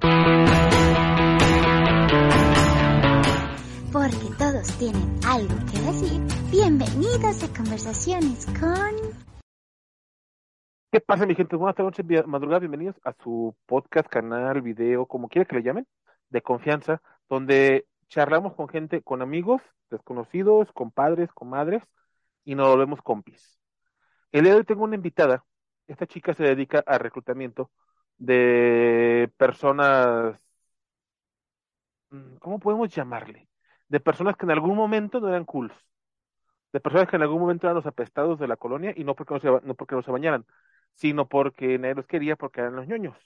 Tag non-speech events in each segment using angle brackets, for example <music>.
Porque todos tienen algo que decir. Bienvenidos a Conversaciones con... ¿Qué pasa, mi gente? Buenas tardes, madrugada. Bienvenidos a su podcast, canal, video, como quiera que le llamen, de confianza, donde charlamos con gente, con amigos, desconocidos, compadres, comadres, y nos volvemos compis. El día de hoy tengo una invitada. Esta chica se dedica al reclutamiento de personas, mm, ¿cómo podemos llamarle? De personas que en algún momento no eran cools. De personas que en algún momento eran los apestados de la colonia y no porque no se, no porque no se bañaran, sino porque nadie los quería porque eran los ñoños.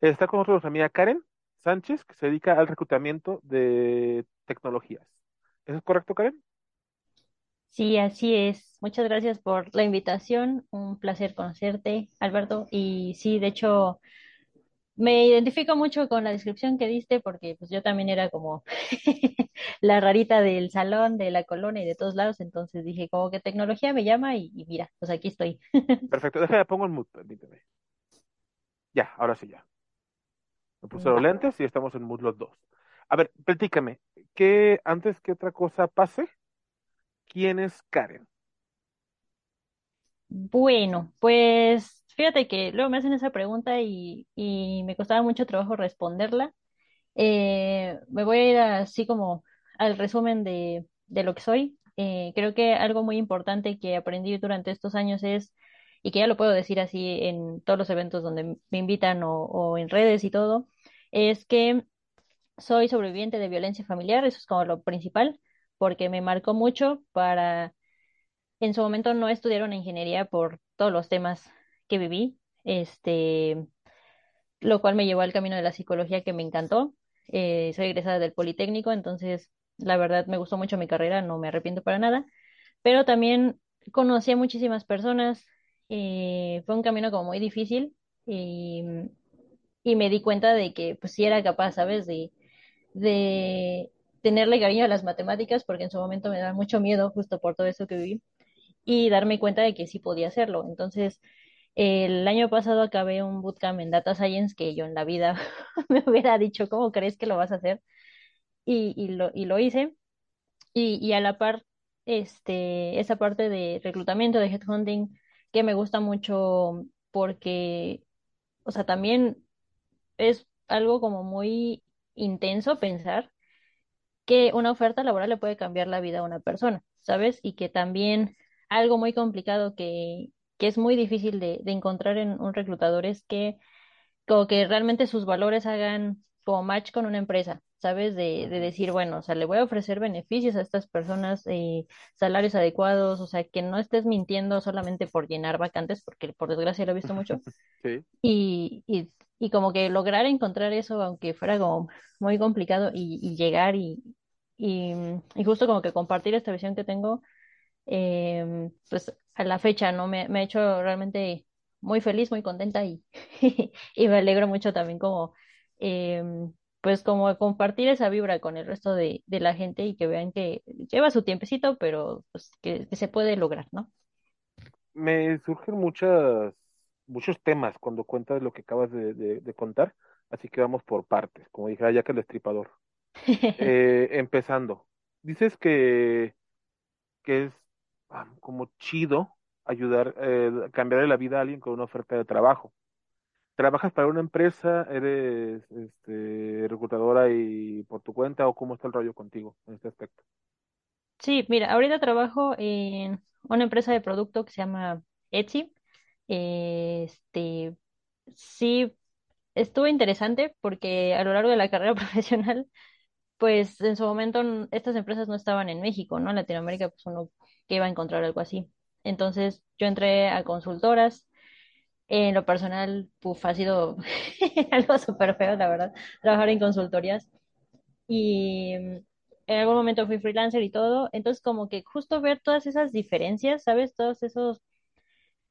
Está con nosotros nuestra amiga Karen Sánchez, que se dedica al reclutamiento de tecnologías. ¿Eso es correcto, Karen? Sí, así es. Muchas gracias por la invitación. Un placer conocerte, Alberto. Y sí, de hecho, me identifico mucho con la descripción que diste porque pues yo también era como <laughs> la rarita del salón, de la colonia y de todos lados. Entonces dije, como que tecnología me llama y, y mira, pues aquí estoy. <laughs> Perfecto, déjame, pongo el mute, permíteme. Ya, ahora sí ya. Me puse los lentes y estamos en mute los dos. A ver, platícame, ¿qué, antes que otra cosa pase, ¿quién es Karen? Bueno, pues fíjate que luego me hacen esa pregunta y, y me costaba mucho trabajo responderla. Eh, me voy a ir así como al resumen de, de lo que soy. Eh, creo que algo muy importante que aprendí durante estos años es, y que ya lo puedo decir así en todos los eventos donde me invitan o, o en redes y todo, es que soy sobreviviente de violencia familiar, eso es como lo principal, porque me marcó mucho para en su momento no estudiar ingeniería por todos los temas que viví, este, lo cual me llevó al camino de la psicología que me encantó. Eh, soy egresada del Politécnico, entonces la verdad me gustó mucho mi carrera, no me arrepiento para nada, pero también conocí a muchísimas personas, eh, fue un camino como muy difícil y, me di cuenta de que pues sí era capaz, ¿sabes? De tenerle cariño a las matemáticas, porque en su momento me daba mucho miedo justo por todo eso que viví y darme cuenta de que sí podía hacerlo. Entonces, el año pasado acabé un bootcamp en Data Science que yo en la vida <laughs> me hubiera dicho, ¿cómo crees que lo vas a hacer? Y, y lo, y lo hice. Y, y a la par, este, esa parte de reclutamiento, de headhunting, que me gusta mucho porque, o sea, también es algo como muy intenso pensar que una oferta laboral le puede cambiar la vida a una persona, ¿sabes? Y que también algo muy complicado que, que es muy difícil de, de encontrar en un reclutador es que como que realmente sus valores hagan como match con una empresa, ¿sabes? De, de decir, bueno, o sea, le voy a ofrecer beneficios a estas personas, eh, salarios adecuados, o sea, que no estés mintiendo solamente por llenar vacantes, porque por desgracia lo he visto mucho, <laughs> Sí. y, y, y como que lograr encontrar eso, aunque fuera como muy complicado, y, y llegar y, y, y justo como que compartir esta visión que tengo, eh, pues a la fecha, ¿no? Me, me ha hecho realmente muy feliz, muy contenta y, <laughs> y me alegro mucho también como, eh, pues como compartir esa vibra con el resto de, de la gente y que vean que lleva su tiempecito, pero pues que, se puede lograr, ¿no? Me surgen muchas, muchos temas cuando cuentas lo que acabas de, de- contar, así que vamos por partes, como dijera ya que el destripador. Eh, empezando, dices que, que es ah, como chido ayudar, eh, cambiarle la vida a alguien con una oferta de trabajo. ¿Trabajas para una empresa? ¿Eres este, reclutadora y por tu cuenta o cómo está el rollo contigo en este aspecto? Sí, mira, ahorita trabajo en una empresa de producto que se llama Etsy. Este, sí, estuvo interesante porque a lo largo de la carrera <laughs> profesional pues en su momento estas empresas no estaban en México, ¿no? En Latinoamérica, pues uno que iba a encontrar algo así. Entonces yo entré a consultoras En lo personal, puf, ha sido <laughs> algo súper feo, la verdad, trabajar en consultorías. Y mm, en algún momento fui freelancer y todo, entonces como que justo ver todas esas diferencias, ¿sabes? Todos esos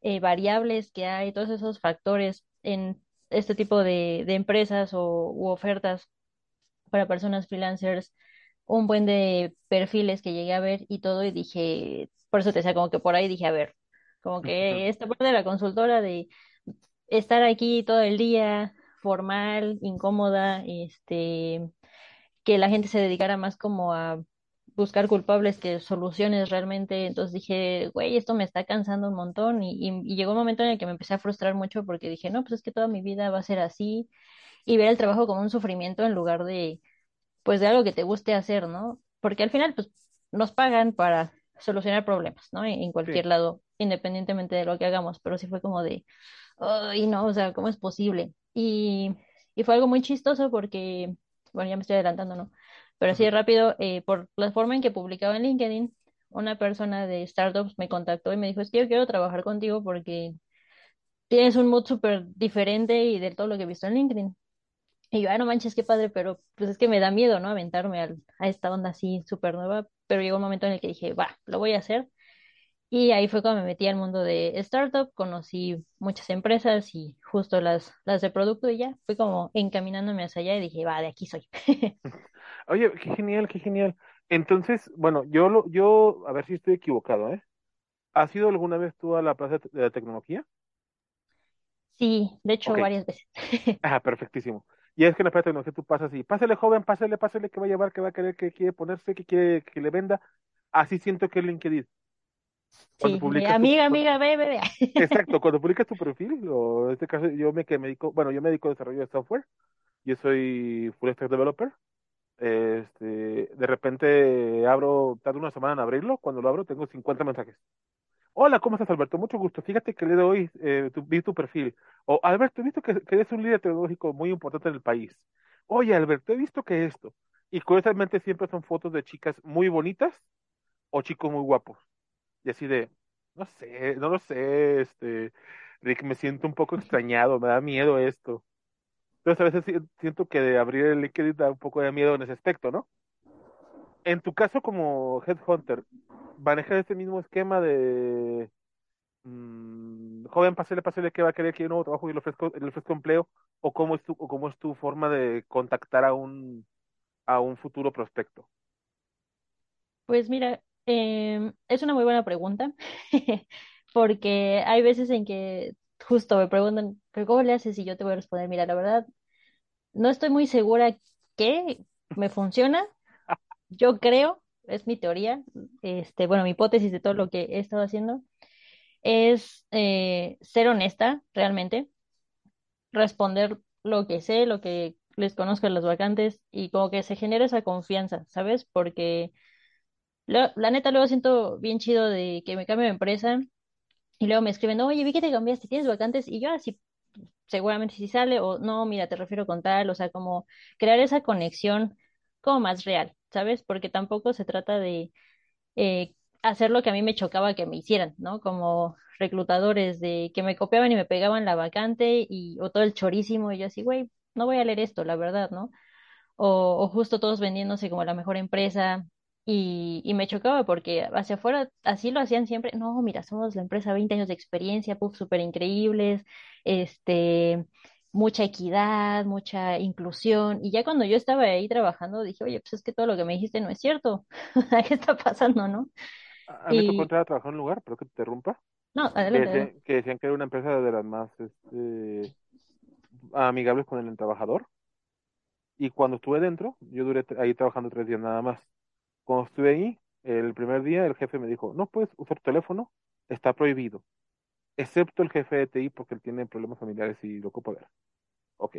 eh, variables que hay, todos esos factores en este tipo de, de empresas o, u ofertas para personas freelancers, un buen de perfiles que llegué a ver y todo, y dije, por eso te decía, como que por ahí dije, a ver, como que esta parte de la consultora de estar aquí todo el día, formal, incómoda, este, que la gente se dedicara más como a buscar culpables que soluciones realmente. Entonces dije, güey, esto me está cansando un montón y, y, y llegó un momento en el que me empecé a frustrar mucho porque dije, no, pues es que toda mi vida va a ser así y ver el trabajo como un sufrimiento en lugar de, pues, de algo que te guste hacer, ¿no? Porque al final, pues, nos pagan para solucionar problemas, ¿no? En, Sí. cualquier lado, independientemente de lo que hagamos, pero sí fue como de, ay, no, o sea, ¿cómo es posible? Y, y fue algo muy chistoso porque, bueno, ya me estoy adelantando, ¿no? Pero así de rápido, eh, por la forma en que publicaba en LinkedIn, una persona de startups me contactó y me dijo, es que yo quiero trabajar contigo porque tienes un mood súper diferente y de todo lo que he visto en LinkedIn. Y yo, ah, no manches, qué padre, pero pues es que me da miedo, ¿no? Aventarme al- a esta onda así súper nueva. Pero llegó un momento en el que dije, va, lo voy a hacer. Y ahí fue cuando me metí al mundo de startup, conocí muchas empresas y justo las, las de producto y ya, fui como encaminándome hacia allá y dije, va, de aquí soy. <laughs> Oye, qué genial, qué genial. Entonces, bueno, yo lo, yo, a ver si estoy equivocado, ¿eh? ¿Has ido alguna vez tú a la Plaza de la Tecnología? Sí, de hecho, varias veces. <laughs> ah, perfectísimo. Y es que en la Plaza de Tecnología tú pasas y, pásale joven, pásale, pásale, que va a llevar, que va a querer, que quiere ponerse, que quiere que le venda. Así siento que es LinkedIn. Cuando Sí, publicas tu, amiga, cuando- amiga, ve, ve, ve. <laughs> exacto, cuando publicas tu perfil, o en este caso yo me que me dedico, bueno, yo me dedico a desarrollo de software, yo soy full stack developer, este, de repente abro, tardo una semana en abrirlo, cuando lo abro tengo 50 mensajes. Hola, ¿cómo estás, Alberto? Mucho gusto. Fíjate que de hoy eh, tu- vi tu perfil. O, Alberto, he visto que, que eres un líder tecnológico muy importante en el país. Oye, Alberto, he visto que esto. Y curiosamente siempre son fotos de chicas muy bonitas o chicos muy guapos. Y así de, no sé, no lo sé, este, Rick, me siento un poco extrañado, me da miedo esto. Entonces a veces si- siento que de abrir el LinkedIn da un poco de miedo en ese aspecto, ¿no? En tu caso como headhunter, ¿manejas este mismo esquema de mm, joven, pásele, pásele que va a querer que yo nuevo trabajo y le ofrezco, le ofrezco empleo? ¿O cómo es tu, o cómo es tu forma de contactar a un, a un futuro prospecto? Pues mira, em, es una muy buena pregunta, <laughs> porque hay veces en que justo me preguntan, ¿pero cómo le haces? Y yo te voy a responder, mira, la verdad, no estoy muy segura que me funciona. Yo creo, es mi teoría, este, bueno, mi hipótesis de todo lo que he estado haciendo, es eh, ser honesta realmente, responder lo que sé, lo que les conozco de las vacantes y como que se genera esa confianza, ¿sabes? Porque la neta luego siento bien chido de que me cambio de empresa y luego me escriben, oye, vi que te cambiaste, ¿tienes vacantes? Y yo así, seguramente sí sale, o no, mira, te refiero con tal, o sea, como crear esa conexión como más real, ¿sabes? Porque tampoco se trata de eh, hacer lo que a mí me chocaba que me hicieran, ¿no? Como reclutadores de que me copiaban y me pegaban la vacante y o todo el chorísimo y yo así, güey, no voy a leer esto, la verdad, ¿no? O, o justo todos vendiéndose como la mejor empresa y, y me chocaba porque hacia afuera así lo hacían siempre, no, mira, somos la empresa 20 años de experiencia, puff, súper increíbles, este... mucha equidad, mucha inclusión. Y ya cuando yo estaba ahí trabajando, dije, oye, pues es que todo lo que me dijiste no es cierto. <laughs> ¿Qué está pasando, no? A, mí me tocó Y entrar a trabajar en un lugar, pero que te interrumpa, no, adelante, decían, que decían que era una empresa de las más este, amigables con el trabajador. Y cuando estuve dentro, yo duré ahí trabajando tres días nada más. Cuando estuve ahí, el primer día el jefe me dijo, no puedes usar tu teléfono, está prohibido, excepto el jefe de TI porque él tiene problemas familiares y lo ocupa ver. Ok.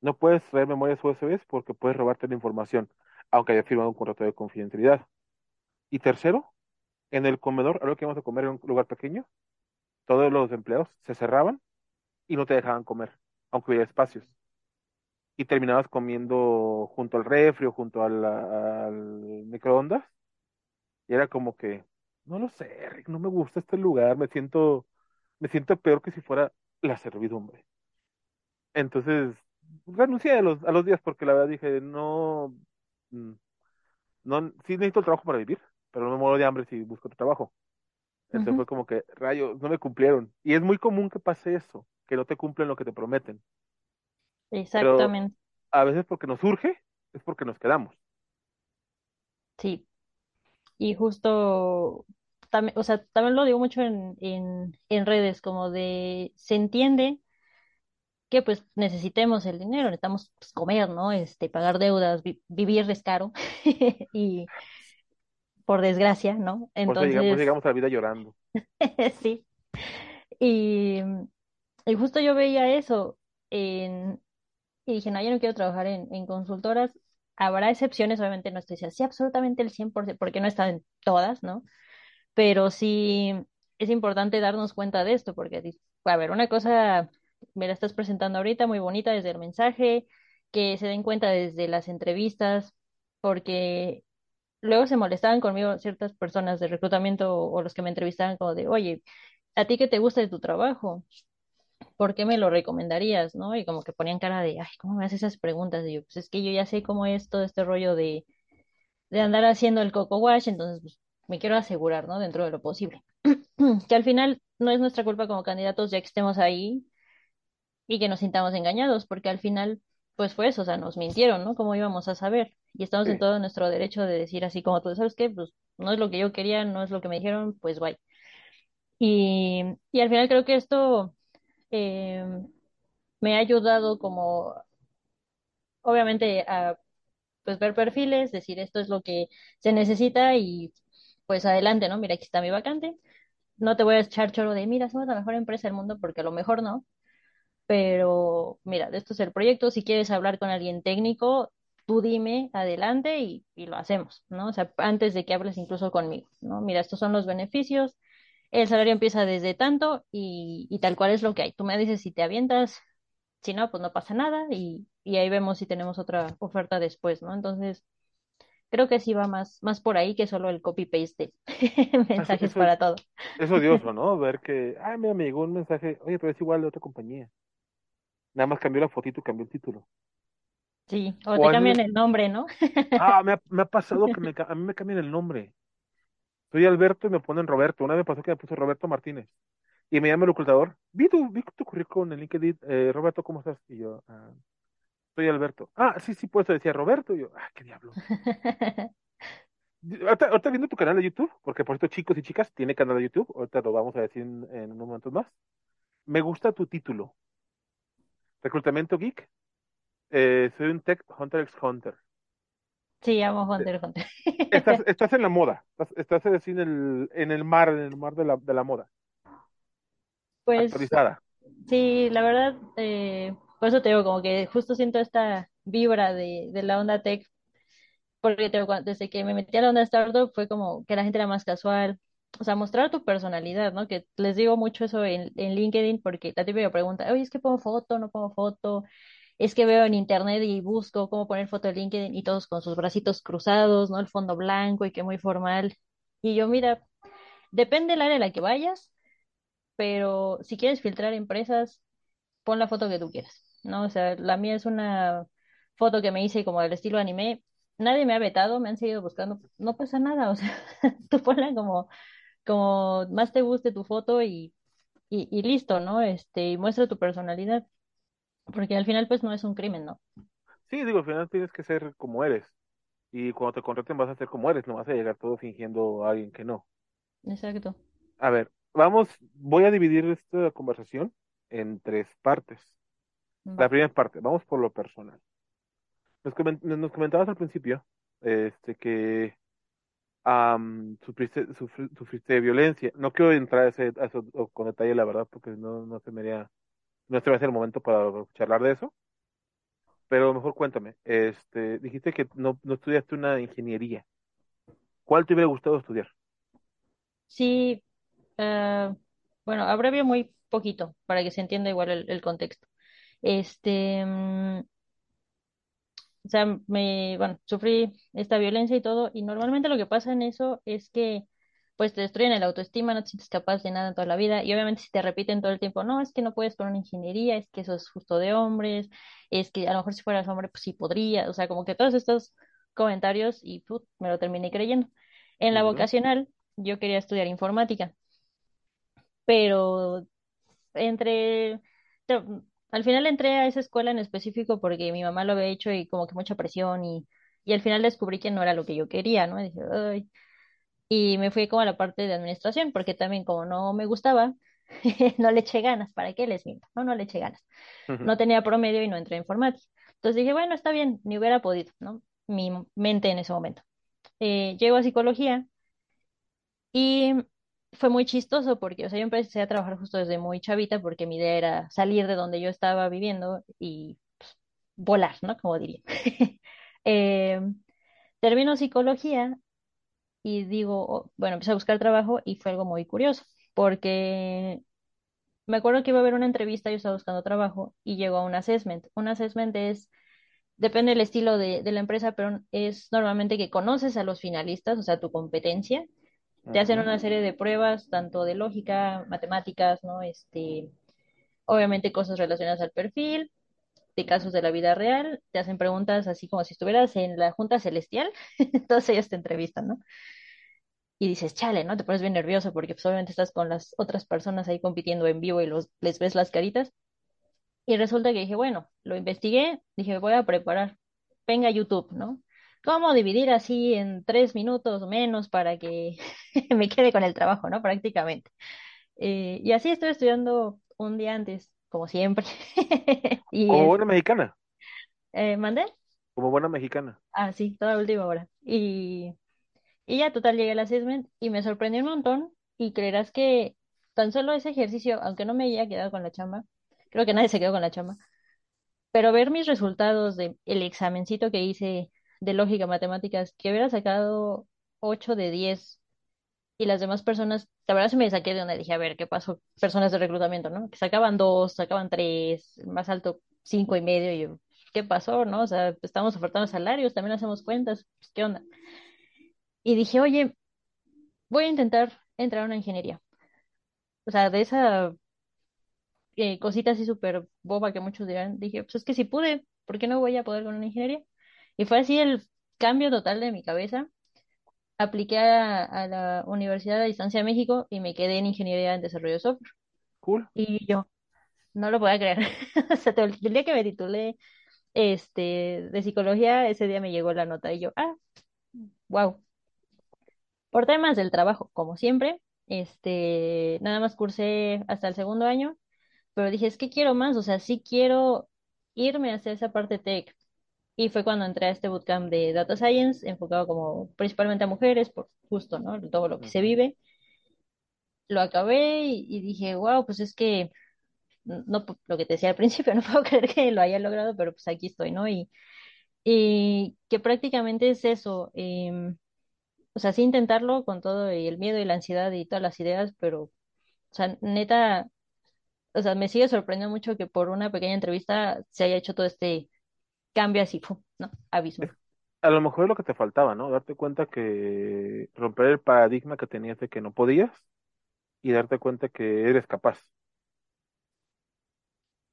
No puedes traer memorias USB porque puedes robarte la información, aunque haya firmado un contrato de confidencialidad. Y tercero, en el comedor, a lo que íbamos a comer en un lugar pequeño, todos los empleados se cerraban y no te dejaban comer, aunque hubiera espacios. Y terminabas comiendo junto al refri o junto al, al microondas Y era como que, no lo sé, Rick, no me gusta este lugar, me siento, me siento peor que si fuera la servidumbre. Entonces, renuncié a los, a los días porque la verdad dije, no, mm, no, sí necesito el trabajo para vivir, pero no me muero de hambre si busco otro trabajo. Entonces fue como que, rayos, no me cumplieron. Y es muy común que pase eso, que no te cumplen lo que te prometen. Pero Exactamente, a veces porque nos surge, es porque nos quedamos. sí. Y justo, también, o sea, también lo digo mucho en, en, en redes, como de, se entiende que pues necesitemos el dinero, necesitamos pues, comer, ¿no? Este, pagar deudas, vi- vivir es caro <laughs> y por desgracia, ¿no? Llegamos, por eso Entonces, llegamos a la vida llorando. <laughs> sí. Y, y justo yo veía eso en, y dije, no, yo no quiero trabajar en, en consultoras. Habrá excepciones, obviamente no estoy diciendo sí, absolutamente el 100%, porque no están en todas, ¿no? Pero sí es importante darnos cuenta de esto, porque, a ver, una cosa me la estás presentando ahorita muy bonita desde el mensaje, que se den cuenta desde las entrevistas, porque luego se molestaban conmigo ciertas personas de reclutamiento o, o los que me entrevistaban como de, oye, ¿a ti qué te gusta de tu trabajo? ¿Por qué me lo recomendarías? ¿No? Y como que ponían cara de, ay, ¿cómo me haces esas preguntas? Y yo, pues es que yo ya sé cómo es todo este rollo de, de andar haciendo el coco wash, entonces pues, me quiero asegurar, ¿no? Dentro de lo posible. <clears throat> Que al final no es nuestra culpa como candidatos ya que estemos ahí y que nos sintamos engañados, porque al final, pues fue eso, o sea, nos mintieron, ¿no? ¿Cómo íbamos a saber? Y estamos en todo nuestro derecho de decir así como tú, ¿sabes qué? Pues no es lo que yo quería, no es lo que me dijeron, pues guay. Y, y al final creo que esto eh, me ha ayudado como, obviamente, a pues ver perfiles, decir esto es lo que se necesita y pues adelante, ¿no? Mira, aquí está mi vacante. No te voy a echar choro de, mira, somos la mejor empresa del mundo porque a lo mejor no, pero mira, esto es el proyecto, si quieres hablar con alguien técnico, tú dime adelante y, lo hacemos, ¿no? O sea, antes de que hables incluso conmigo, ¿no? Mira, estos son los beneficios, el salario empieza desde tanto y, tal cual es lo que hay. Tú me dices si te avientas, si no, pues no pasa nada y ahí vemos si tenemos otra oferta después, ¿no? Entonces, creo que sí va más, más por ahí que solo el copy-paste de <laughs> mensajes eso para todo. es odioso, <laughs> ¿no? Ver que, ay, mira, me llegó un mensaje, oye, pero es igual de otra compañía. Nada más cambió la fotito y cambió el título. Sí, o O te cambian el nombre, ¿no? ah, me ha, <laughs> me ha pasado que me, a mí me cambian el nombre. Soy Alberto y me ponen Roberto. Una vez me pasó que me puso Roberto Martínez. Y me llama el ocultador. Vi tu, vi tu currículum en LinkedIn. Eh, Roberto, ¿cómo estás? Y yo, ah, soy Alberto. Ah, sí, sí, pues decía Roberto. Y yo, ah, qué diablos. <laughs> Ahorita, ahorita viendo tu canal de YouTube, porque por cierto, chicos y chicas, tiene canal de YouTube. Ahorita lo vamos a decir en, en unos momentos más. Me gusta tu título. Reclutamiento Geek. Eh, soy un Tech Hunter x Hunter. Sí, amo Hunter x Hunter. Estás, <laughs> estás en la moda. Estás, estás en el, en el mar, en el mar de la, de la moda. Pues Actualizada. sí, la verdad, eh, por eso te digo, como que justo siento esta vibra de, de la onda tech, porque desde que me metí a la onda startup fue como que la gente era más casual, o sea, mostrar tu personalidad, ¿no? Que les digo mucho eso en, en LinkedIn, porque la típica pregunta, oye, es que pongo foto, no pongo foto, es que veo en internet y busco cómo poner foto de LinkedIn y todos con sus bracitos cruzados, ¿no? El fondo blanco y que muy formal. Y yo, mira, depende del área a la que vayas pero si quieres filtrar empresas, pon la foto que tú quieras, ¿no? O sea, la mía es una foto que me hice como del estilo anime. Nadie me ha vetado, me han seguido buscando, no pasa nada, <laughs> o sea, tú ponla como, como más te guste tu foto y, y, y listo, ¿no? Este, y muestra tu personalidad, porque al final pues no es un crimen, ¿no? Sí, digo, al final tienes que ser como eres. Y cuando te contraten vas a ser como eres, no vas a llegar todo fingiendo a alguien que no. Exacto. A ver, vamos, voy a dividir esta conversación en tres partes. La primera parte, vamos por lo personal. Nos, comen- nos comentabas al principio este, que am, sufriste, sufri- sufriste violencia. No quiero entrar a, ese, a eso con detalle, la verdad, porque no, no se me haría, no se me hace el momento para charlar de eso. Pero mejor cuéntame, este, dijiste que no, no estudiaste una ingeniería. ¿Cuál te hubiera gustado estudiar? Sí, ah, bueno, abrevio muy poquito para que se entienda igual el, el contexto. Este, mm, O sea, me, bueno, sufrí esta violencia y todo, y normalmente lo que pasa en eso es que pues te destruyen el autoestima, no te sientes capaz de nada en toda la vida. Y obviamente si te repiten todo el tiempo, no, es que no puedes por una ingeniería, es que eso es justo de hombres, es que a lo mejor si fueras hombre, pues sí podría. O sea, como que todos estos comentarios y put, me lo terminé creyendo. En la vocacional, yo quería estudiar informática, pero entre... Al final entré a esa escuela en específico porque mi mamá lo había hecho y como que mucha presión y, y al final descubrí que no era lo que yo quería, ¿no? Y dije, "Ay". Y me fui como a la parte de administración, porque también como no me gustaba, <laughs> no le eché ganas, ¿para qué les miento? No, no le eché ganas. No tenía promedio y no entré en informática. Entonces dije, bueno, está bien, ni hubiera podido, ¿no? Mi mente en ese momento. Eh, llego a psicología y fue muy chistoso porque, o sea, yo empecé a trabajar justo desde muy chavita porque mi idea era salir de donde yo estaba viviendo y pues, volar, ¿no? Como diría. <laughs> Eh, termino psicología y digo, bueno, empecé a buscar trabajo y fue algo muy curioso, porque me acuerdo que iba a haber una entrevista, yo estaba buscando trabajo y llegó a un assessment. Un assessment es, depende del estilo de, de la empresa, pero es normalmente que conoces a los finalistas, o sea, tu competencia. Te hacen una serie de pruebas, tanto de lógica, matemáticas, ¿no? Este, obviamente cosas relacionadas al perfil, de casos de la vida real, te hacen preguntas así como si estuvieras en la Junta Celestial, <laughs> entonces ellos te entrevistan, ¿no? y dices, chale, ¿no? Te pones bien nervioso porque pues, obviamente estás con las otras personas ahí compitiendo en vivo y los, les ves las caritas. Y resulta que dije, bueno, lo investigué, dije, voy a preparar, venga YouTube, ¿no? ¿Cómo dividir así en tres minutos o menos para que <laughs> me quede con el trabajo, ¿no? Prácticamente. Eh, y así estoy estudiando un día antes, como siempre. <laughs> Y Como buena mexicana, eh, ¿mandé? como buena mexicana. Ah, sí, toda última hora. Y Y ya total llegué al assessment y me sorprendió un montón y creerás que tan solo ese ejercicio, aunque no me haya quedado con la chamba, creo que nadie se quedó con la chamba, pero ver mis resultados de el examencito que hice de lógica matemáticas, que hubiera sacado 8 de 10 y las demás personas, la verdad se me saqué de donde dije, a ver, ¿qué pasó? Personas de reclutamiento, ¿no? Que sacaban 2 sacaban 3 más alto 5 y medio y yo, ¿qué pasó? ¿No? O sea, estamos ofertando salarios, también hacemos cuentas, pues, ¿qué onda? Y dije, oye, voy a intentar entrar a una ingeniería. O sea, de esa eh, cosita así súper boba que muchos dirán, dije, pues es que si pude, ¿por qué no voy a poder con una ingeniería? Y fue así el cambio total de mi cabeza. Apliqué a, a la Universidad de Distancia de México y me quedé en ingeniería en desarrollo de software. Cool. Y yo no lo podía creer. <laughs> O sea, el día que me titulé este, de psicología, ese día me llegó la nota y yo, ah, wow. Por temas del trabajo, como siempre, este, nada más cursé hasta el segundo año pero dije, es que quiero más, o sea, sí quiero irme hacia esa parte tech. Y fue cuando entré a este bootcamp de Data Science, enfocado como principalmente a mujeres, por justo, ¿no? Todo lo que se vive. Lo acabé y, y dije, wow, pues es que, no, lo que te decía al <laughs> principio, no puedo creer que lo haya logrado, pero pues aquí estoy, ¿no? Y, y que prácticamente es eso, em, o sea, sí intentarlo con todo y el miedo y la ansiedad y todas las ideas, pero, o sea, neta, o sea, me sigue sorprendiendo mucho que por una pequeña entrevista se haya hecho todo este cambio así. ¿no? Abismo. a lo mejor es lo que te faltaba, ¿no? Darte cuenta que romper el paradigma que tenías de que no podías y darte cuenta que eres capaz.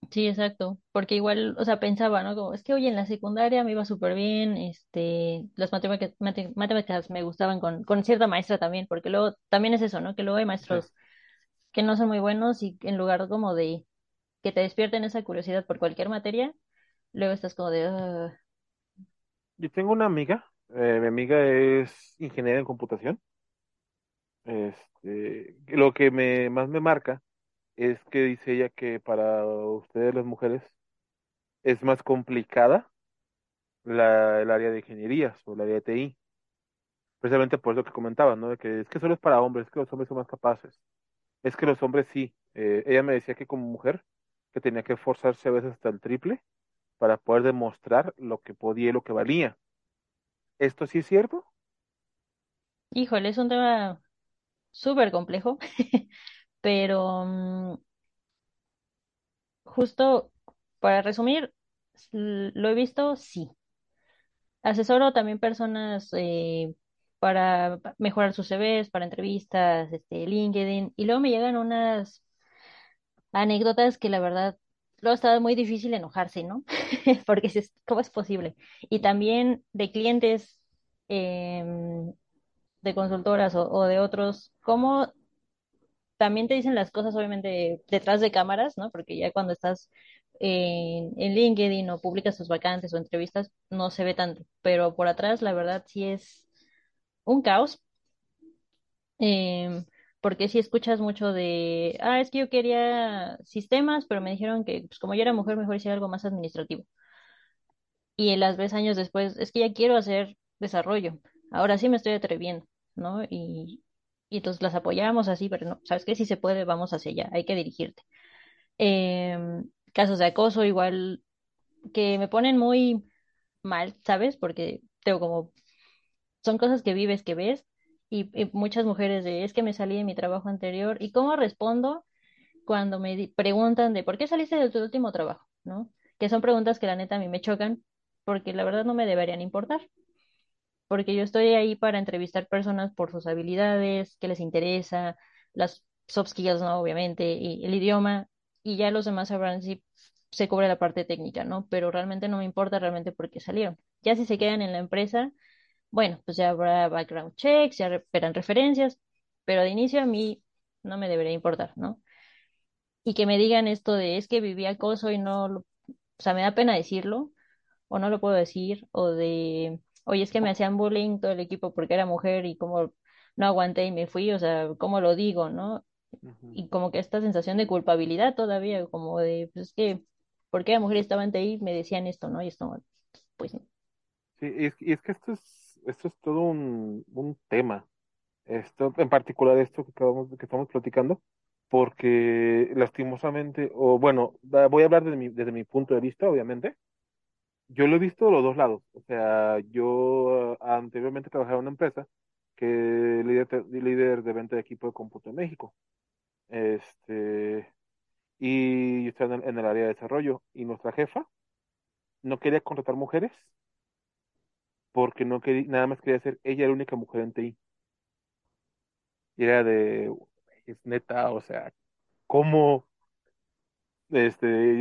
Sí, exacto. Porque igual, o sea, pensaba, ¿no? Como, es que, oye, en la secundaria me iba súper bien, este, las matemáticas, mate- matemáticas me gustaban con, con cierta maestra también, porque luego también es eso, ¿no? Que luego hay Sí. maestros que no son muy buenos y en lugar como de que te despierten esa curiosidad por cualquier materia, luego estás como de, "Ah". Yo tengo una amiga, eh, mi amiga es ingeniera en computación. Este, lo que me más me marca es que dice ella que para ustedes las mujeres es más complicada la, el área de ingenierías o el área de TI. Precisamente por eso que comentaba, ¿no? De que es que solo es para hombres, es que los hombres son más capaces. Es que los hombres sí. Eh, ella me decía que como mujer, que tenía que esforzarse a veces hasta el triple para poder demostrar lo que podía y lo que valía. ¿Esto sí es cierto? híjole, es un tema súper complejo, <laughs> pero mm, justo para resumir, lo he visto, sí. Asesoro también personas, eh, para mejorar sus CVs, para entrevistas, este, LinkedIn, y luego me llegan unas anécdotas que la verdad luego estaba muy difícil enojarse, ¿no? <laughs> Porque ¿cómo es posible? Y también de clientes em, de consultoras o, de otros, ¿cómo también te dicen las cosas, obviamente, detrás de cámaras, ¿no? Porque ya cuando estás en, en LinkedIn o publicas tus vacantes o entrevistas, no se ve tanto. Pero por atrás, la verdad, sí es un caos. Em, porque si escuchas mucho de, ah, es que yo quería sistemas, pero me dijeron que, pues como yo era mujer, mejor hiciera algo más administrativo. Y las ves años después, es que ya quiero hacer desarrollo. Ahora sí me estoy atreviendo, ¿no? Y, y entonces las apoyamos así, pero no, ¿sabes qué? Si se puede, vamos hacia allá, hay que dirigirte. Em, casos de acoso, igual que me ponen muy mal, ¿sabes? Porque tengo como, son cosas que vives, que ves, y, muchas mujeres de, es que me salí de mi trabajo anterior, ¿y cómo respondo cuando me preguntan de por qué saliste de tu último trabajo, ¿no? Que son preguntas que la neta a mí me chocan, porque la verdad no me deberían importar porque yo estoy ahí para entrevistar personas por sus habilidades, qué les interesa, las soft skills, ¿no? Obviamente, y el idioma, y ya los demás sabrán si se cubre la parte técnica, ¿no? Pero realmente no me importa realmente por qué salieron. Ya si se quedan en la empresa, bueno, pues ya habrá background checks, ya esperan referencias, pero de inicio a mí no me debería importar, ¿no? Y que me digan esto de es que viví acoso y no, lo- o sea, me da pena decirlo, o no lo puedo decir, o de, oye, es que me hacían bullying todo el equipo porque era mujer y como no aguanté y me fui, o sea, ¿cómo lo digo, no? Y como que esta sensación de culpabilidad todavía, como de, pues es que, ¿por qué la mujer estaba ante ahí? Me decían esto, ¿no? Y esto, pues, no. Sí, y es, y es que esto es, esto es todo un, un tema. Esto, en particular esto que acabamos, que estamos platicando, porque lastimosamente, o bueno, voy a hablar desde mi, desde mi punto de vista, obviamente. Yo lo he visto de los dos lados. O sea, yo anteriormente trabajaba en una empresa que líder, líder de venta de equipo de cómputo en México. Este, y yo estaba en el, en el área de desarrollo. Y nuestra jefa no quería contratar mujeres porque no quería, nada más quería ser ella la única mujer en TI. Y era de, es neta, o sea, ¿cómo? Este,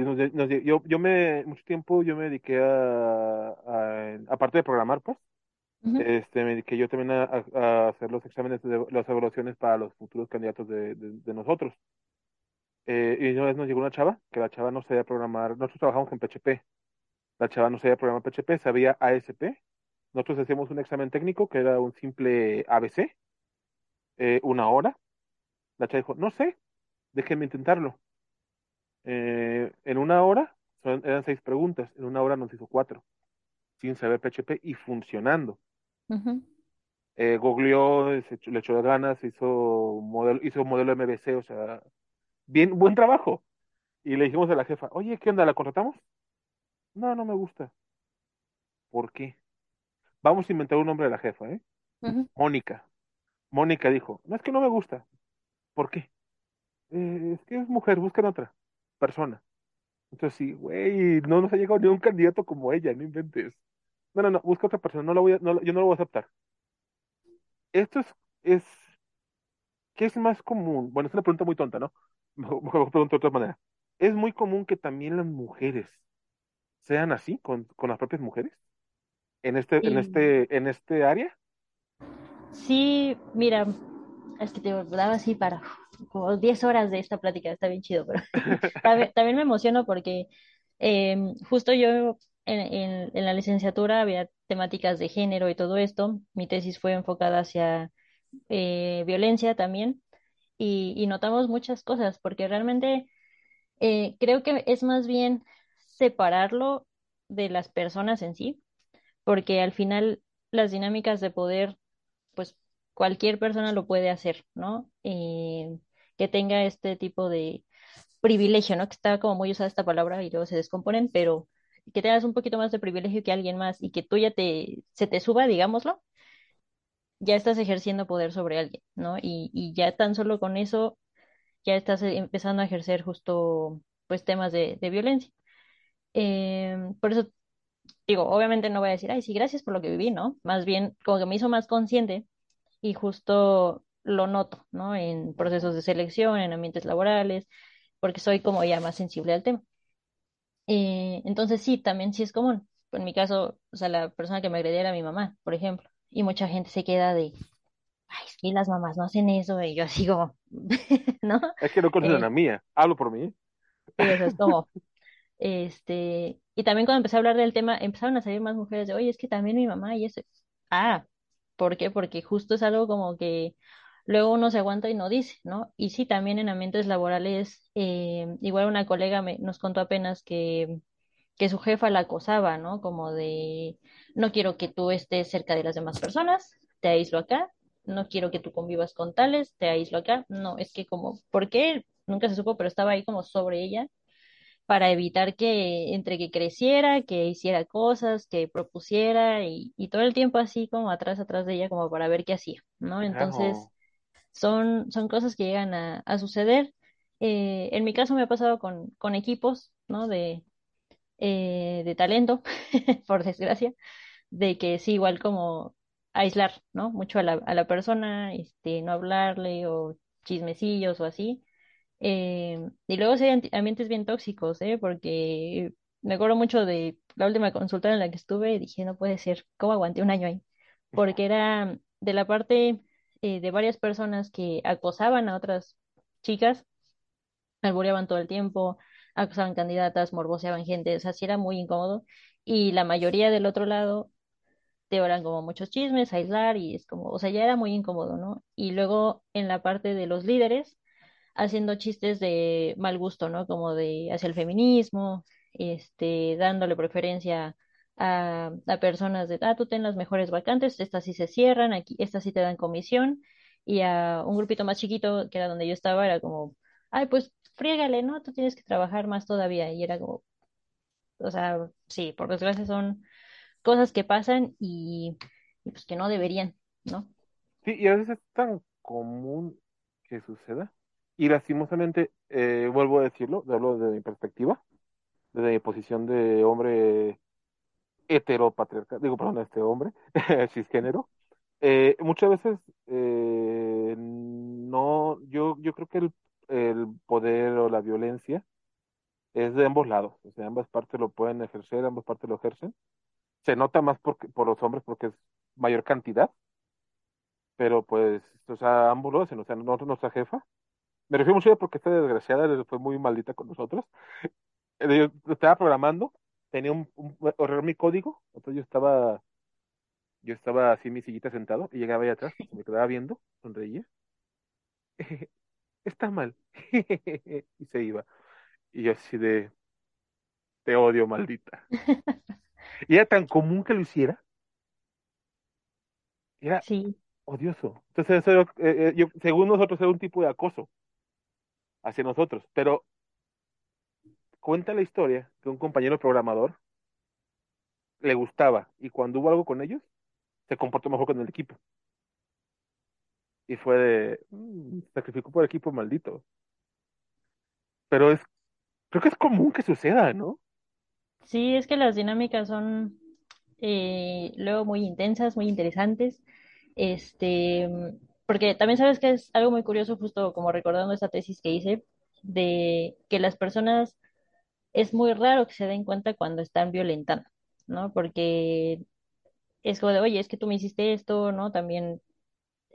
yo, yo me, mucho tiempo yo me dediqué a, a- aparte de programar, pues, este, me dediqué yo también a, a- a hacer los exámenes, de, las evaluaciones para los futuros candidatos de, de, de nosotros. Eh, y una vez nos llegó una chava, que la chava no sabía programar, nosotros trabajamos en PHP, la chava no sabía programar PHP, sabía ASP, nosotros hacíamos un examen técnico que era un simple ABC, eh, una hora, la chava dijo, no sé, déjenme intentarlo. Eh, en una hora, son- eran seis preguntas, en una hora nos hizo cuatro, sin saber PHP y funcionando. ujú, Eh, googleó, se echó- le echó ganas, hizo modelo, hizo modelo MVC, o sea, bien, buen trabajo. Y le dijimos a la jefa, oye, ¿qué onda? ¿La contratamos? No, no me gusta. ¿Por qué? Vamos a inventar un nombre de la jefa, ¿eh? Mónica. Mónica dijo, no es que no me gusta. ¿Por qué? "Eh, es que es mujer, buscan otra persona. Entonces sí, güey, no nos ha llegado ni un candidato como ella, no inventes. No, no, no, busca otra persona, no la voy a, no, yo no lo voy a aceptar. Esto es, es, ¿qué es más común? Bueno, es una pregunta muy tonta, ¿no? <laughs> Mejor, mejor pregunto de otra manera. ¿Es muy común que también las mujeres sean así con, con las propias mujeres? En este, en este, en este área? sí, mira, es que te daba así para como 10 horas de esta plática, está bien chido, pero <laughs> también, también me emociono porque em, justo yo en, en, en la licenciatura había temáticas de género y todo esto, mi tesis fue enfocada hacia eh, violencia también y, y notamos muchas cosas porque realmente eh, creo que es más bien separarlo de las personas en sí, porque al final las dinámicas de poder, pues cualquier persona lo puede hacer, ¿no? Eh, que tenga este tipo de privilegio, ¿no? Que está como muy usada esta palabra y luego se descomponen, pero que tengas un poquito más de privilegio que alguien más y que tú ya te, se te suba, digámoslo, ya estás ejerciendo poder sobre alguien, ¿no? Y, y ya tan solo con eso ya estás eh, empezando a ejercer justo, pues, temas de, violencia. Em, por eso digo, obviamente no voy a decir, ay, sí, gracias por lo que viví, ¿no? Más bien, como que me hizo más consciente y justo lo noto, ¿no? En procesos de selección, en ambientes laborales, porque soy como ya más sensible al tema. Eh, entonces sí, también sí es común. En mi caso, o sea, la persona que me agredía era mi mamá, por ejemplo, y mucha gente se queda de, ay, es que las mamás no hacen eso, y yo así como, <laughs> ¿no? Es que no conocen Eh, a mía, hablo por mí. sí, o sea, es como, este, y también cuando empecé a hablar del tema, empezaron a salir más mujeres de, oye, es que también mi mamá y eso. Ah, ¿por qué? Porque justo es algo como que luego uno se aguanta y no dice, ¿no? Y sí, también en ambientes laborales, eh, igual una colega me, nos contó apenas que, que su jefa la acosaba, ¿no? Como de, no quiero que tú estés cerca de las demás personas, te aíslo acá, no quiero que tú convivas con tales, te aíslo acá. No, es que como, ¿por qué? Nunca se supo, pero estaba ahí como sobre ella para evitar que entre que creciera, que hiciera cosas, que propusiera y, y todo el tiempo así como atrás, atrás de ella como para ver qué hacía, ¿no? Entonces son, son cosas que llegan a, a suceder. Eh, en mi caso me ha pasado con, con equipos, ¿no? De, eh, de talento, <laughs> por desgracia, de que sí, igual como aislar, ¿no? Mucho a la, a la persona, este, no hablarle o chismecillos o así eh, y luego sí hay ambi- ambientes bien tóxicos, ¿eh? Porque me acuerdo mucho de la última consulta en la que estuve y dije, no puede ser, ¿cómo aguanté un año ahí? Porque era de la parte eh, de varias personas que acosaban a otras chicas, albureaban todo el tiempo, acosaban candidatas, morboseaban gente, o sea, sí era muy incómodo. Y la mayoría del otro lado te eran como muchos chismes, aislar y es como, o sea, ya era muy incómodo, ¿no? Y luego en la parte de los líderes haciendo chistes de mal gusto, ¿no? Como de hacia el feminismo, este, dándole preferencia a, a personas de, ah, tú ten las mejores vacantes, estas sí se cierran, aquí, estas sí te dan comisión, y a un grupito más chiquito, que era donde yo estaba, era como, ay, pues friégale, ¿no? Tú tienes que trabajar más todavía, y era como, o sea, sí, por desgracia son cosas que pasan y, y pues que no deberían, ¿no? Sí, y a veces es tan común que suceda. Y lastimosamente, eh, vuelvo a decirlo, hablo de mi perspectiva, desde mi posición de hombre heteropatriarcal, digo, perdón, este hombre, <laughs> cisgénero. Eh, muchas veces eh, no, yo, yo creo que el, poder o la violencia es de ambos lados, o sea, ambas partes lo pueden ejercer, ambas partes lo ejercen. Se nota más porque, por los hombres porque es mayor cantidad, pero pues, o sea, ambos lo hacen, o sea, no, nuestra jefa. Me refiero mucho a porque esta desgraciada fue muy maldita con nosotros. Eh, Yo estaba programando, tenía un, un error mi código, entonces yo estaba, yo estaba así en mi sillita sentado y llegaba ahí atrás, me quedaba viendo, sonreía, <laughs> está mal, <laughs> y se iba. Y yo así de, te odio, maldita. <laughs> Y era tan común que lo hiciera, era Sí, odioso. Entonces, eso era, eh, eh, yo, según nosotros, era un tipo de acoso hacia nosotros, pero cuenta la historia que un compañero programador le gustaba y cuando hubo algo con ellos, se comportó mejor con el equipo. Y fue de, "Mm, sacrificó por el equipo maldito. Pero es, creo que es común que suceda, ¿no? sí, es que las dinámicas son eh, luego muy intensas, muy interesantes. Este, porque también sabes que es algo muy curioso, justo como recordando esta tesis que hice, de que las personas es muy raro que se den cuenta cuando están violentando, ¿no? Porque es como de, oye, es que tú me hiciste esto, ¿no? También,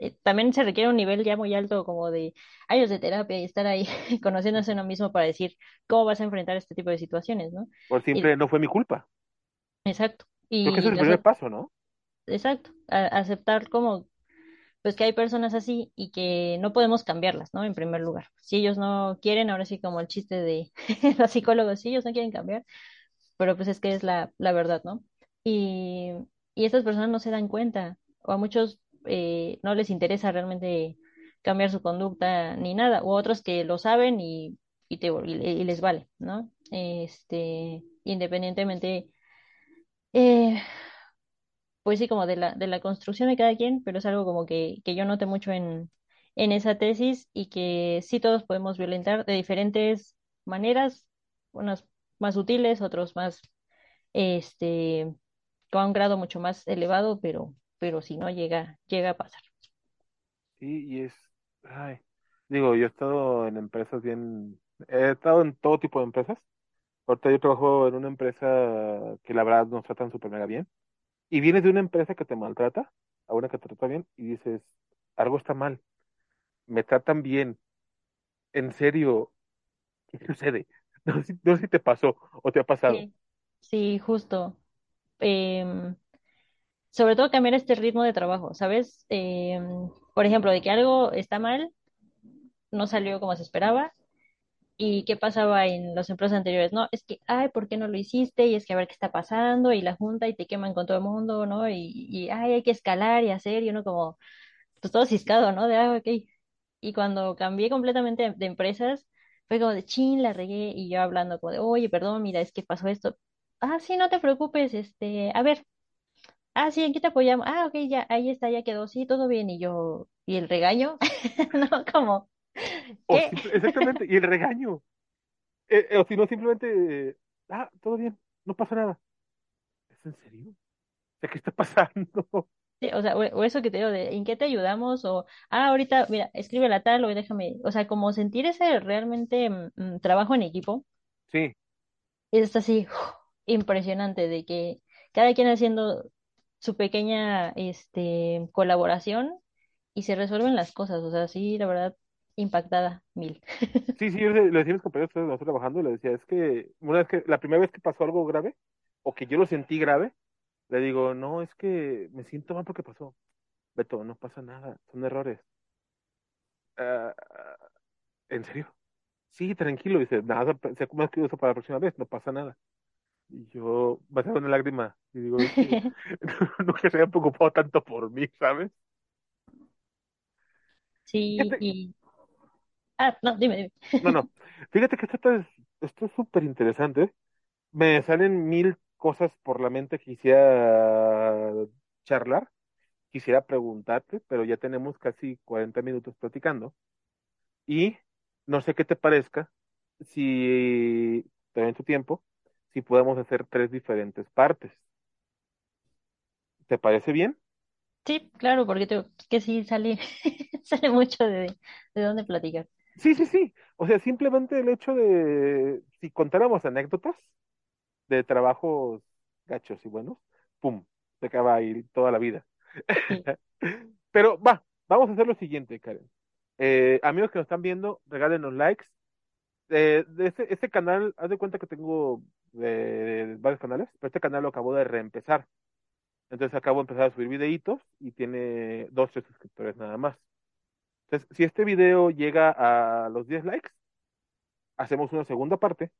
eh, también se requiere un nivel ya muy alto como de años de terapia y estar ahí <laughs> conociéndose a uno mismo para decir cómo vas a enfrentar este tipo de situaciones, ¿no? Por Y, simple, no fue mi culpa. exacto. Creo que ese Y es el primer paso, ¿no? Exacto, a- aceptar como pues que hay personas así y que no podemos cambiarlas, ¿no? En primer lugar. Si ellos no quieren, ahora sí como el chiste de <laughs> los psicólogos, si ellos no quieren cambiar, pero pues es que es la, la verdad, ¿no? Y, y estas personas no se dan cuenta, o a muchos eh, no les interesa realmente cambiar su conducta ni nada, o otros que lo saben y, y, te, y, les vale, ¿no? Este, independientemente. Eh, pues sí, como de la, de la construcción de cada quien, pero es algo como que, que yo noté mucho en, en esa tesis y que sí todos podemos violentar de diferentes maneras, unos más sutiles, otros más, este, con un grado mucho más elevado, pero, pero si no llega, llega a pasar. Sí, y es, ay, digo, yo he estado en empresas bien, he estado en todo tipo de empresas. Ahorita yo trabajo en una empresa que la verdad nos tratan súper mega bien. Y vienes de una empresa que te maltrata a una que te trata bien y dices, algo está mal, me tratan bien, en serio, ¿qué sucede? <laughs> No no sé si te pasó o te ha pasado. Sí, sí, justo. Em, sobre todo cambiar este ritmo de trabajo, ¿sabes? Em, por ejemplo, de que algo está mal, no salió como se esperaba. ¿Y qué pasaba en las empresas anteriores? No, es que, ay, ¿por qué no lo hiciste? Y es que a ver qué está pasando, y la junta, y te queman con todo el mundo, ¿no? Y, y ay, hay que escalar y hacer, y uno como, pues todo ciscado, ¿no? De, ah, ok. Y cuando cambié completamente de, de empresas, fue como de, chin, la regué, y yo hablando como de, oye, perdón, mira, es que pasó esto. Ah, sí, no te preocupes, este, a ver, ah, sí, ¿en qué te apoyamos? Ah, ok, ya, ahí está, ya quedó, sí, todo bien, y yo, y el regaño, <laughs> ¿no? Como, O ¿qué? simple- exactamente, y el regaño. Eh, eh, o si no, simplemente, eh, ah, todo bien, no pasa nada. ¿Es en serio? O sea, ¿qué está pasando? Sí, o sea, o, o eso que te digo de ¿en qué te ayudamos? O, ah, ahorita, mira, escribe la tal o déjame, o sea, como sentir ese realmente mm, mm, trabajo en equipo, Sí, es así impresionante de que cada quien haciendo su pequeña este, colaboración y se resuelven las cosas, o sea, sí, la verdad, impactada mil. <laughs> sí, sí, yo le, le decía a mis compañeros que nosotros trabajando, le decía, es que una vez que, la primera vez que pasó algo grave, o que yo lo sentí grave, le digo, no, es que me siento mal porque pasó. Beto, no pasa nada, son errores. "Ah, ¿en serio? Sí, tranquilo, dice, nada, sé cómo es que eso para la próxima vez, no pasa nada. Y yo, me sale una lágrima, y digo, no que <laughs> <laughs> se hayan preocupado tanto por mí, ¿sabes? Sí, y, ah, no, dime, dime. no, no, <laughs> fíjate que esto es, esto es súper interesante. Me salen mil cosas por la mente que quisiera charlar, quisiera preguntarte, pero ya tenemos casi 40 minutos platicando. Y no sé qué te parezca, si en tu tiempo, si podemos hacer tres diferentes partes. ¿Te parece bien? Sí, claro, porque te, que sí sale, <laughs> sale mucho de, de dónde platicar. Sí, sí, sí. O sea, simplemente el hecho de, si contáramos anécdotas de trabajos gachos y buenos, ¡pum! Se acaba ahí toda la vida. Sí. <laughs> Pero va, vamos a hacer lo siguiente, Karen. Eh, amigos que nos están viendo, regálenos likes. Eh, de este, este canal, haz de cuenta que tengo eh, varios canales, pero este canal lo acabo de reempezar. Entonces acabo de empezar a subir videitos y tiene dos, tres suscriptores nada más. Entonces, si este video llega a los 10 likes, hacemos una segunda parte,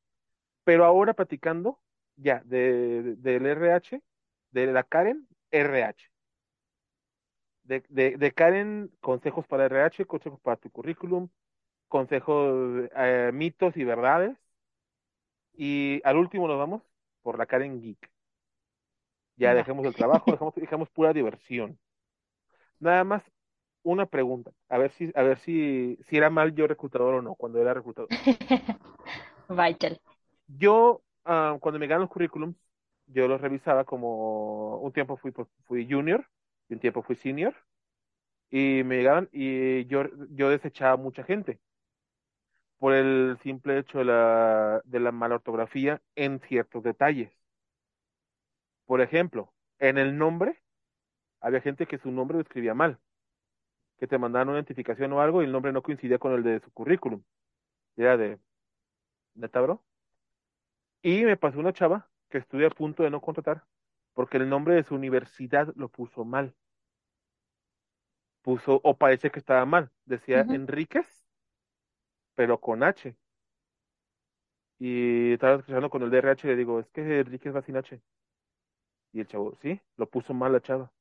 pero ahora platicando ya de, de- del RH, de la Karen RH. De, Karen, consejos para RH, consejos para tu currículum, consejos, eh, mitos y verdades. Y al último nos vamos por la Karen Geek. Ya Va. dejemos el trabajo, dejamos, dejamos pura diversión. Nada más una pregunta, a ver si, a ver si, si era mal yo reclutador o no, cuando era reclutador. <laughs> Échale. Yo, ah, cuando me ganan los currículums, yo los revisaba como un tiempo fui, pues, fui junior y un tiempo fui senior y me llegaban y yo, yo desechaba mucha gente por el simple hecho de la, de la mala ortografía en ciertos detalles. Por ejemplo, en el nombre, había gente que su nombre lo escribía mal, que te mandaban una identificación o algo y el nombre no coincidía con el de su currículum. Era de, ¿neta, bro? Y me pasó una chava que estuve a punto de no contratar porque el nombre de su universidad lo puso mal. Puso, o parece que estaba mal. Decía Ujú. Enríquez, pero con H. Y estaba escuchando con el DRH y le digo, es que Enríquez va sin H. Y el chavo, sí, lo puso mal la chava.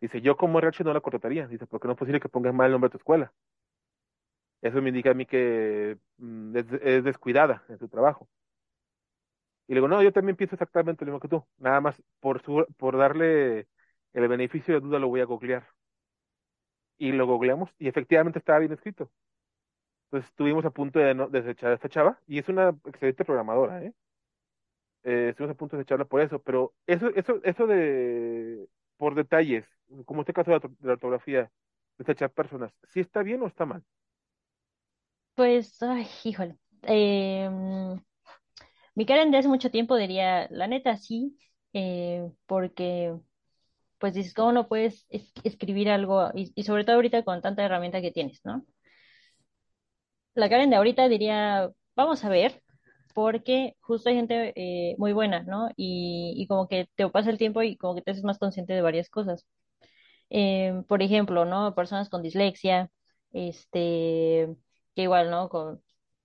Dice, yo como RH no la contrataría. Dice, porque no es posible que pongas mal el nombre de tu escuela. Eso me indica a mí que mm, es, es descuidada en su trabajo. Y le no, yo también pienso exactamente lo mismo que tú. Nada más por, por darle el beneficio de duda lo voy a googlear. Y lo googleamos y efectivamente estaba bien escrito. Entonces estuvimos a punto de no- desechar a esta chava y es una excelente programadora, ¿eh? Eh, estuvimos a punto de desecharla por eso, pero eso, eso, eso de, por detalles, como este caso de la, ortografía, desechar personas. ¿Sí está bien o está mal? Pues, ay, híjole. Eh, mi Karen de hace mucho tiempo diría, la neta sí, eh, porque pues dices, ¿cómo no puedes es- escribir algo? Y, y sobre todo ahorita con tanta herramienta que tienes, ¿no? La Karen de ahorita diría, vamos a ver, porque justo hay gente eh, muy buena, ¿no? Y, como que te pasa el tiempo y como que te haces más consciente de varias cosas. Eh, por ejemplo, ¿no? Personas con dislexia, este, que igual, ¿no? Con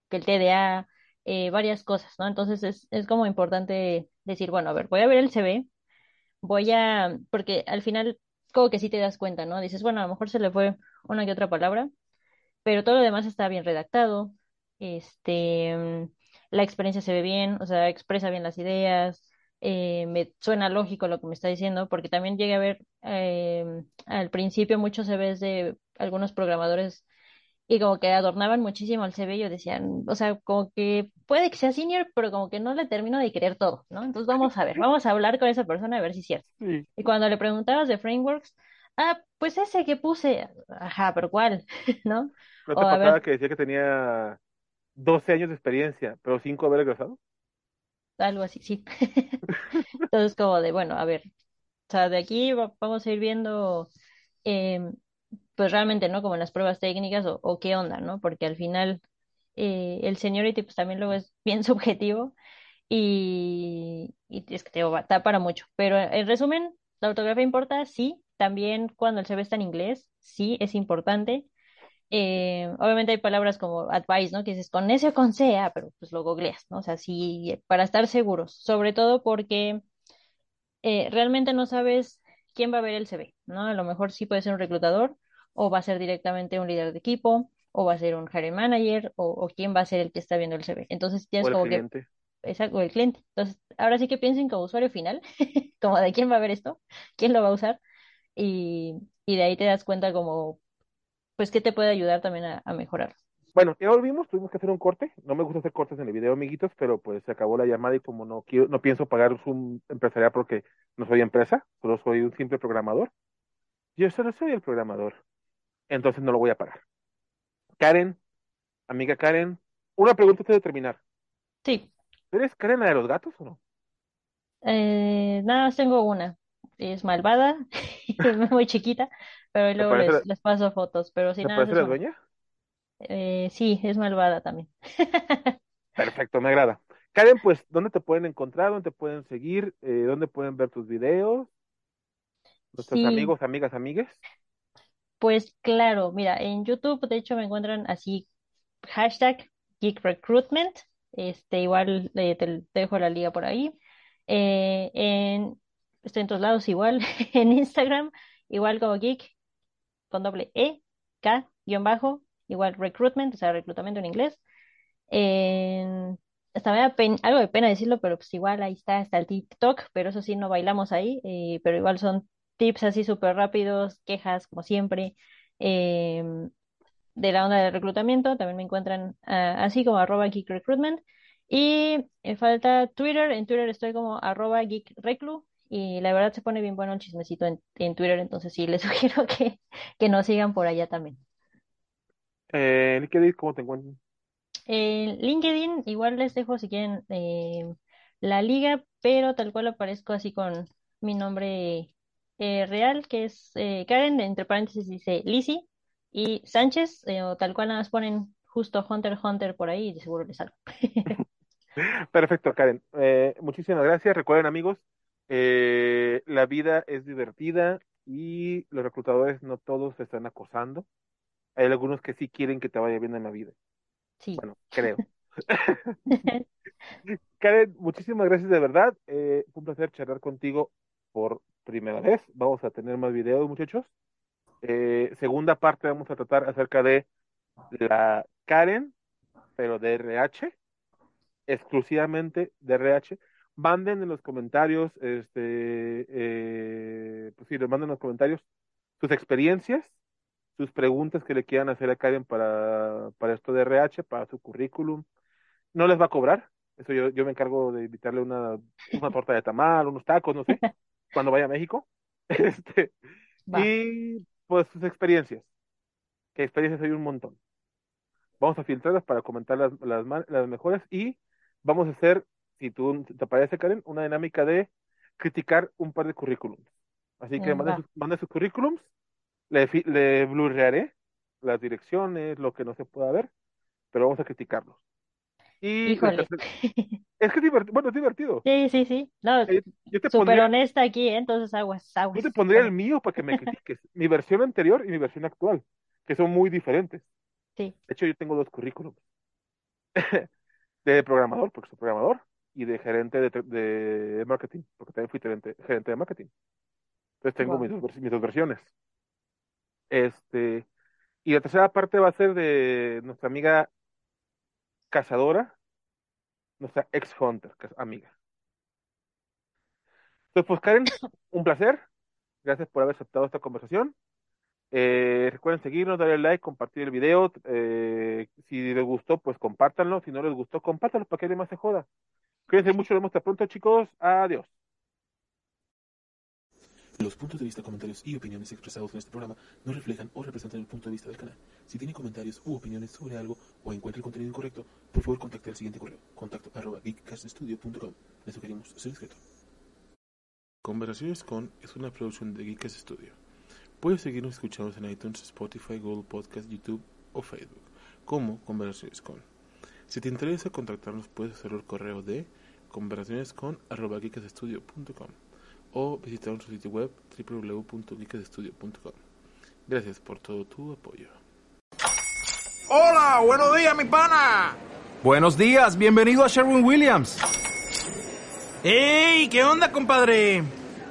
que el TDA, eh, varias cosas, ¿no? Entonces es, es como importante decir, bueno, a ver, voy a ver el CV, voy a, porque al final como que sí te das cuenta, ¿no? Dices, bueno, a lo mejor se le fue una que otra palabra, pero todo lo demás está bien redactado, este, la experiencia se ve bien, o sea, expresa bien las ideas, eh, me suena lógico lo que me está diciendo, porque también llegué a ver eh, al principio muchos CVs de algunos programadores y como que adornaban muchísimo el CV, yo decían, o sea, como que puede que sea senior, pero como que no le termino de creer todo, ¿no? Entonces vamos a ver, vamos a hablar con esa persona a ver si es cierto. Sí. Y cuando le preguntabas de frameworks, ah, pues ese que puse, ajá, pero ¿cuál? <laughs> ¿No? ¿No O te pasaba ver, que decía que tenía 12 años de experiencia, pero 5 haber egresado? algo así, sí. <laughs> Entonces como de, bueno, a ver, o sea, de aquí va- vamos a ir viendo, em, pues realmente, ¿no? Como en las pruebas técnicas o, qué onda, ¿no? Porque al final eh, el seniority pues también luego es <laughs> bien subjetivo y, es que te para mucho. Pero en resumen, la ortografía importa, sí. También cuando el CV está en inglés, sí, es importante. Eh, obviamente hay palabras como advice, ¿no? Que dices con S o con C, ah, pero pues lo googleas, ¿no? O sea, sí, para estar seguros. Sobre todo porque eh, realmente no sabes quién va a ver el CV, ¿no? A lo mejor sí puede ser un reclutador, o va a ser directamente un líder de equipo, o va a ser un hiring manager, o, o quién va a ser el que está viendo el CV. Entonces ¿O tienes el como que cliente? Exacto, o el cliente. Entonces, ahora sí que piensen como usuario final, <laughs> como de quién va a ver esto, quién lo va a usar, y, y de ahí te das cuenta como, pues, qué te puede ayudar también a, a mejorar. Bueno, ya volvimos, tuvimos que hacer un corte. No me gusta hacer cortes en el video, amiguitos, pero pues se acabó la llamada y como no quiero, no pienso pagar un empresarial porque no soy empresa, solo soy un simple programador. Yo solo soy el programador, entonces no lo voy a pagar. Karen, amiga Karen, una pregunta antes de terminar. Sí, ¿Eres Karen la de los gatos o no? eh, nada tengo una. Es malvada, <laughs> es muy chiquita, pero ¿Te luego les, la- les paso fotos. Pero te nada parece es la dueña? Eh, sí, es malvada también. <laughs> Perfecto, me agrada. Karen, pues, ¿dónde te pueden encontrar? ¿Dónde te pueden seguir? Eh, ¿dónde pueden ver tus videos? Nuestros Sí, amigos, amigas, amigues. pues claro, mira, en YouTube de hecho me encuentran así hashtag Geek Recruitment. Este, igual eh, te, te dejo la liga por ahí. Eh, en, estoy en todos lados igual. <laughs> En Instagram, igual como Geek, con doble E, K, guion bajo, igual recruitment, o sea, reclutamiento en inglés. En, hasta me da algo de pena decirlo, pero pues igual ahí está, está el TikTok, pero eso sí, no bailamos ahí, eh, pero igual son tips así súper rápidos, quejas como siempre. em, de la onda de reclutamiento, también me encuentran ah, así como arroba geek recruitment. Y eh, falta Twitter, en Twitter estoy como arroba geek reclu y la verdad se pone bien bueno el chismecito en, en Twitter, entonces sí, <laughs> les sugiero que, que nos sigan por allá también. Eh, LinkedIn, ¿cómo te encuentran? En LinkedIn igual les dejo si quieren eh, la liga, pero tal cual aparezco así con mi nombre eh, real, que es eh, Karen, entre paréntesis dice Lizzy, y Sánchez, eh, o tal cual nada más ponen justo Hunter Hunter por ahí y de seguro les salgo. <laughs> <laughs> Perfecto, Karen. Eh, muchísimas gracias. Recuerden, amigos, eh, la vida es divertida y los reclutadores no todos se están acosando. Hay algunos que sí quieren que te vaya bien en la vida. Sí. Bueno, creo. <laughs> <laughs> Karen, muchísimas gracias de verdad. Eh, fue un placer charlar contigo por primera vez. Vamos a tener más videos, muchachos. Eh, segunda parte vamos a tratar acerca de la Karen, pero de RH, exclusivamente de RH. Manden en los comentarios, este, eh, pues sí, les manden en los comentarios sus experiencias, sus preguntas que le quieran hacer a Karen para, para esto de RH, para su currículum. No les va a cobrar, eso yo, yo me encargo de invitarle una, una <laughs> torta de tamal, unos tacos, no sé, cuando vaya a México. <laughs> Este, Va. y pues sus experiencias. que experiencias hay un montón. Vamos a filtrarlas para comentar las, las, las mejores y vamos a hacer, si tú te parece, Karen, una dinámica de criticar un par de currículums. Así que manden sus, mande sus, currículums, le, le blurrearé las direcciones, lo que no se pueda ver, pero vamos a criticarlos. Y Híjole. Es que es divertido, bueno, es divertido. Sí, sí, sí. No, eh, yo te súper honesta aquí, ¿eh? entonces aguas, aguas. Yo te pondría el mío para que me <laughs> critiques, mi versión anterior y mi versión actual, que son muy diferentes. Sí. De hecho, yo tengo dos currículums. <laughs> de programador, porque soy programador, y de gerente de, de marketing, porque también fui gerente, gerente de marketing. Entonces tengo mis, dos, mis dos versiones. Este, y la tercera parte va a ser de nuestra amiga cazadora, nuestra ex Hunter, amiga. Entonces, pues Karen, <coughs> un placer. Gracias por haber aceptado esta conversación. Eh, recuerden seguirnos, darle like, compartir el video. Eh, si les gustó, pues compártanlo. Si no les gustó, compártanlo para que alguien más se joda. Cuídense mucho, nos vemos hasta pronto, chicos. Adiós. Los puntos de vista, comentarios y opiniones expresados en este programa no reflejan o representan el punto de vista del canal. Si tiene comentarios u opiniones sobre algo o encuentra el contenido incorrecto, por favor contacte al siguiente correo, contacto arroba geekcaststudio.com. Le sugerimos ser discreto. Conversaciones con es una producción de Geekcast Studio. Puedes seguirnos escuchando en iTunes, Spotify, Google Podcast, YouTube o Facebook, como Conversaciones con. Si te interesa contactarnos, puedes hacerlo al correo de conversacionescon arroba geekcaststudio.com o visitar nuestro sitio web www.geekstudio.com. Gracias por todo tu apoyo. Hola, buenos días, mi pana. Buenos días, bienvenido a Sherwin Williams. ¡Ey! ¿Qué onda, compadre?